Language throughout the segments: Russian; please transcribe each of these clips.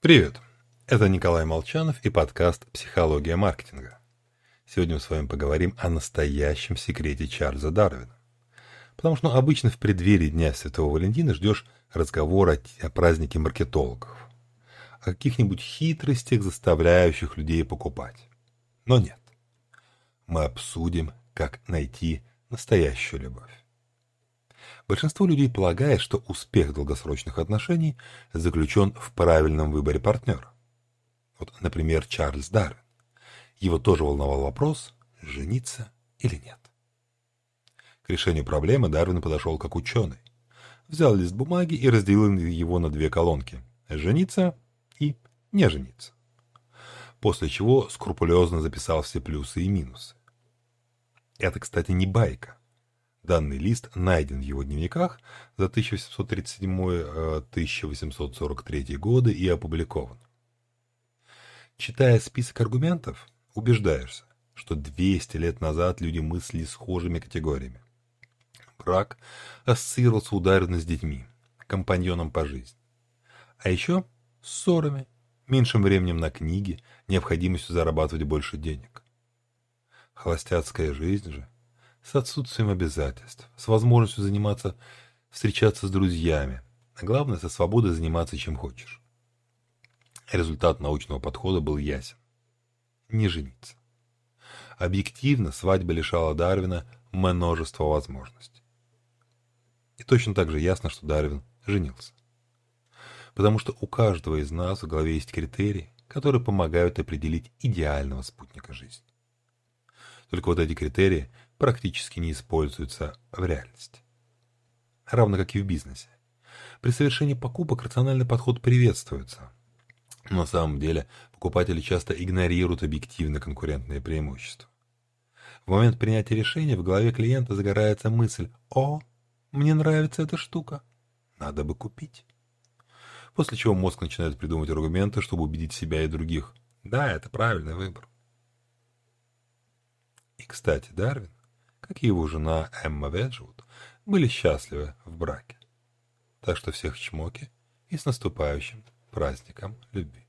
Привет! Это Николай Молчанов и подкаст «Психология маркетинга». Сегодня мы с вами поговорим о настоящем секрете Чарльза Дарвина. Потому что ну, обычно в преддверии Дня Святого Валентина ждешь разговора о празднике маркетологов. О каких-нибудь хитростях, заставляющих людей покупать. Но нет. Мы обсудим, как найти настоящую любовь. Большинство людей полагает, что успех долгосрочных отношений заключен в правильном выборе партнера. Вот, например, Чарльз Дарвин. Его тоже волновал вопрос, жениться или нет. К решению проблемы Дарвин подошел как ученый. Взял лист бумаги и разделил его на две колонки – жениться и не жениться. После чего скрупулезно записал все плюсы и минусы. Это, кстати, не байка. Данный лист найден в его дневниках за 1737-1843 годы и опубликован. Читая список аргументов, убеждаешься, что 200 лет назад люди мыслили схожими категориями. Брак ассоциировался ударно с детьми, компаньоном по жизни. А еще ссорами, меньшим временем на книги, необходимостью зарабатывать больше денег. Холостяцкая жизнь же – с отсутствием обязательств, с возможностью заниматься, встречаться с друзьями, а главное, со свободой заниматься чем хочешь. Результат научного подхода был ясен. Не жениться. Объективно свадьба лишала Дарвина множества возможностей. И точно так же ясно, что Дарвин женился. Потому что у каждого из нас в голове есть критерии, которые помогают определить идеального спутника жизни. Только вот эти критерии практически не используются в реальности. Равно как и в бизнесе. При совершении покупок рациональный подход приветствуется. Но на самом деле покупатели часто игнорируют объективно конкурентные преимущества. В момент принятия решения в голове клиента загорается мысль «О, мне нравится эта штука, надо бы купить». После чего мозг начинает придумывать аргументы, чтобы убедить себя и других. Да, это правильный выбор. Кстати, Дарвин как и его жена Эмма Веджвуд, были счастливы в браке. Так что всех чмоки и с наступающим праздником любви.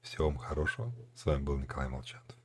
Всего вам хорошего. С вами был Николай Молчанов.